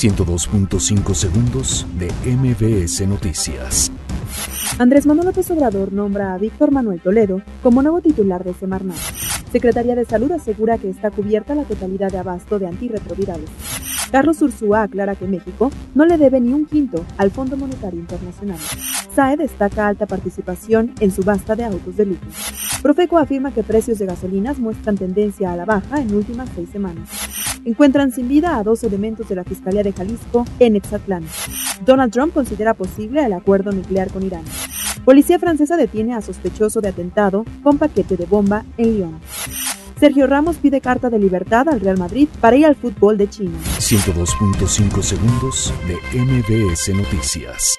102.5 segundos de MBS Noticias. Andrés Manuel López Obrador nombra a Víctor Manuel Toledo como nuevo titular de Semarnat. Secretaría de Salud asegura que está cubierta la totalidad de abasto de antirretrovirales. Carlos Ursúa aclara que México no le debe ni un quinto al Fondo Monetario Internacional. SAE destaca alta participación en subasta de autos de lujo. Profeco afirma que precios de gasolinas muestran tendencia a la baja en últimas seis semanas. Encuentran sin vida a dos elementos de la Fiscalía de Jalisco en Exatlán. Donald Trump considera posible el acuerdo nuclear con Irán. Policía francesa detiene a sospechoso de atentado con paquete de bomba en Lyon. Sergio Ramos pide carta de libertad al Real Madrid para ir al fútbol de China. 102.5 segundos de MBS Noticias.